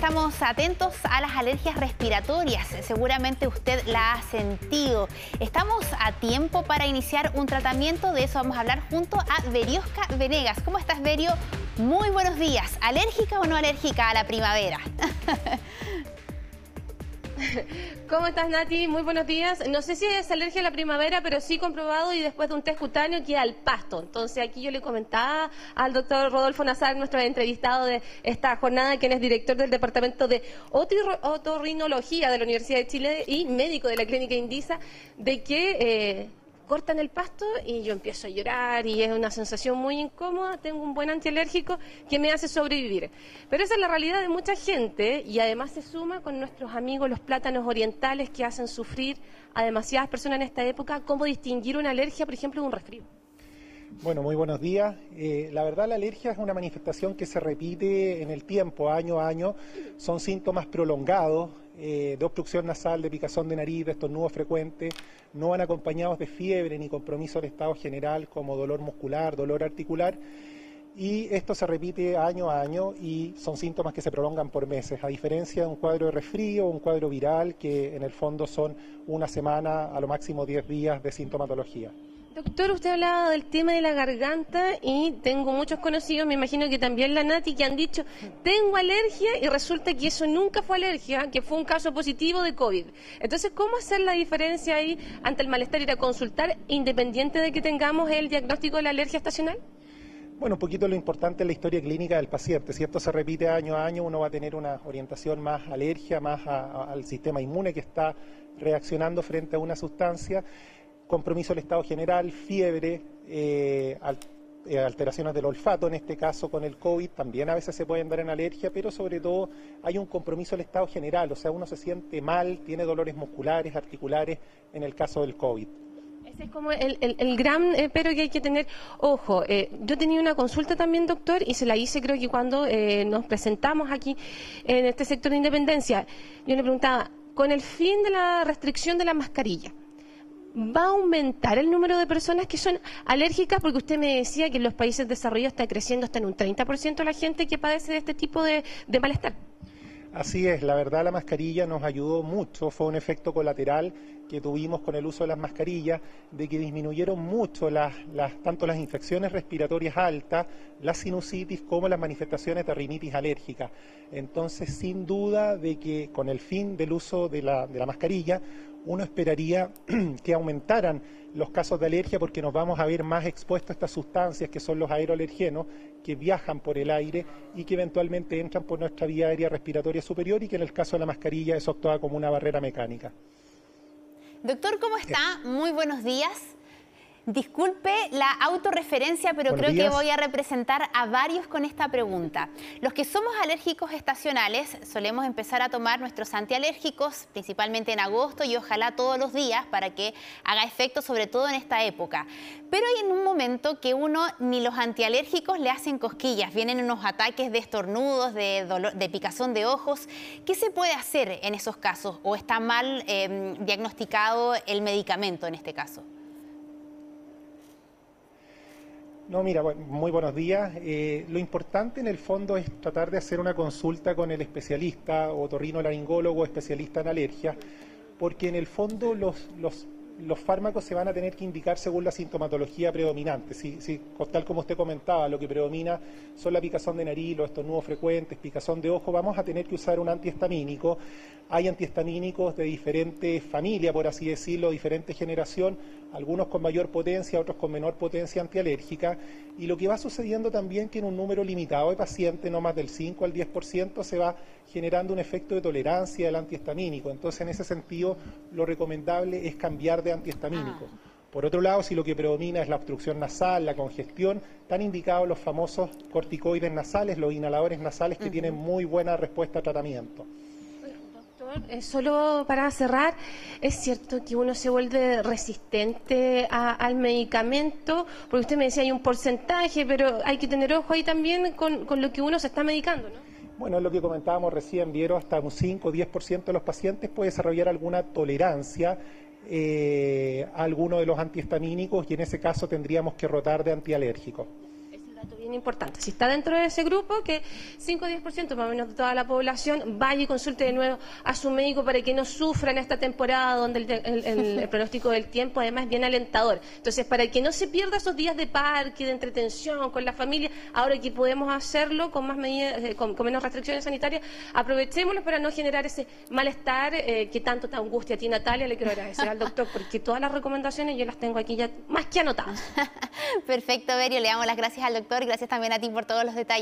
estamos atentos a las alergias respiratorias. Seguramente usted la ha sentido. Estamos a tiempo para iniciar un tratamiento. De eso vamos a hablar junto a Veriosca Venegas. ¿Cómo estás, Verio? Muy buenos días. ¿Alérgica o no alérgica a la primavera? ¿Cómo estás, Nati? Muy buenos días. No sé si es alergia a la primavera, pero sí comprobado y después de un test cutáneo que al pasto. Entonces, aquí yo le comentaba al doctor Rodolfo Nazar, nuestro entrevistado de esta jornada, quien es director del Departamento de Otorrinología de la Universidad de Chile y médico de la Clínica Indisa, de que... Eh, cortan el pasto y yo empiezo a llorar y es una sensación muy incómoda, tengo un buen antialérgico que me hace sobrevivir. Pero esa es la realidad de mucha gente y además se suma con nuestros amigos los plátanos orientales que hacen sufrir a demasiadas personas en esta época, cómo distinguir una alergia, por ejemplo, de un resfrío. Bueno, muy buenos días. Eh, la verdad, la alergia es una manifestación que se repite en el tiempo, año a año. Son síntomas prolongados, eh, de obstrucción nasal, de picazón de nariz, de estornudo frecuente, no van acompañados de fiebre ni compromiso del estado general como dolor muscular, dolor articular. Y esto se repite año a año y son síntomas que se prolongan por meses, a diferencia de un cuadro de resfrío un cuadro viral que en el fondo son una semana, a lo máximo 10 días de sintomatología. Doctor, usted hablaba del tema de la garganta y tengo muchos conocidos, me imagino que también la Nati, que han dicho, tengo alergia y resulta que eso nunca fue alergia, que fue un caso positivo de COVID. Entonces, ¿cómo hacer la diferencia ahí ante el malestar ir a consultar independiente de que tengamos el diagnóstico de la alergia estacional? Bueno, un poquito lo importante es la historia clínica del paciente. Si esto se repite año a año, uno va a tener una orientación más alergia, más al sistema inmune que está reaccionando frente a una sustancia compromiso del estado general, fiebre, eh, eh, alteraciones del olfato, en este caso con el COVID, también a veces se pueden dar en alergia, pero sobre todo hay un compromiso del estado general, o sea, uno se siente mal, tiene dolores musculares, articulares, en el caso del COVID. Ese es como el, gran eh, pero que hay que tener. Ojo, yo tenía una consulta también, doctor, y se la hice creo que cuando nos presentamos aquí en este sector de independencia. Yo le preguntaba, con el fin de la restricción de la mascarilla, va a aumentar el número de personas que son alérgicas, porque usted me decía que en los países desarrollados está creciendo hasta en un 30% la gente que padece de este tipo de, malestar. Así es, la verdad la mascarilla nos ayudó mucho, fue un efecto colateral que tuvimos con el uso de las mascarillas, de que disminuyeron mucho las, tanto las infecciones respiratorias altas, la sinusitis, como las manifestaciones de rinitis alérgica. Entonces, sin duda de que con el fin del uso de la, de la mascarilla, uno esperaría que aumentaran los casos de alergia porque nos vamos a ver más expuestos a estas sustancias que son los aeroalergenos que viajan por el aire y que eventualmente entran por nuestra vía aérea respiratoria superior y que en el caso de la mascarilla eso actúa como una barrera mecánica. Doctor, ¿cómo está? Muy buenos días. Disculpe la autorreferencia, pero creo que voy a representar a varios con esta pregunta. Los que somos alérgicos estacionales solemos empezar a tomar nuestros antialérgicos, principalmente en agosto y ojalá todos los días para que haga efecto, sobre todo en esta época. Pero hay en un momento que uno ni los antialérgicos le hacen cosquillas, vienen unos ataques de estornudos, de, dolor, de picazón de ojos. ¿Qué se puede hacer en esos casos? ¿O está mal em, diagnosticado el medicamento en este caso? No, mira, muy buenos días. Eh, lo importante en el fondo es tratar de hacer una consulta con el especialista, otorrino laringólogo, especialista en alergia, porque en el fondo los, los los fármacos se van a tener que indicar según la sintomatología predominante. Si, tal como usted comentaba, lo que predomina son la picazón de nariz, los estornudos frecuentes, picazón de ojo, vamos a tener que usar un antihistamínico. Hay antihistamínicos de diferente familia, por así decirlo, diferente generación, algunos con mayor potencia, otros con menor potencia antialérgica. Y lo que va sucediendo también que en un número limitado de pacientes, no más del 5 al 10%, se va generando un efecto de tolerancia del antihistamínico. Entonces, en ese sentido, lo recomendable es cambiar de antihistamínico. Ah. Por otro lado, si lo que predomina es la obstrucción nasal, la congestión, están indicados los famosos corticoides nasales, los inhaladores nasales que tienen muy buena respuesta a tratamiento. Doctor, eh, solo para cerrar, es cierto que uno se vuelve resistente al medicamento, porque usted me decía hay un porcentaje, pero hay que tener ojo ahí también con, con lo que uno se está medicando, ¿no? Bueno, es lo que comentábamos recién, vieron hasta un 5 o 10% de los pacientes puede desarrollar alguna tolerancia eh, a alguno de los antihistamínicos y en ese caso tendríamos que rotar de antialérgico bien importante. Si está dentro de ese grupo, que 5 o 10% más o menos de toda la población vaya y consulte de nuevo a su médico para que no sufra en esta temporada donde el, pronóstico del tiempo además es bien alentador. Entonces, para que no se pierda esos días de parque, de entretención con la familia, ahora que podemos hacerlo con más medidas, eh, con, menos restricciones sanitarias, aprovechémoslo para no generar ese malestar eh, que tanto te angustia a ti, Natalia. Le quiero agradecer al doctor porque todas las recomendaciones yo las tengo aquí ya más que anotadas. Perfecto, Berio. Le damos las gracias al doctor y gracias también a ti por todos los detalles.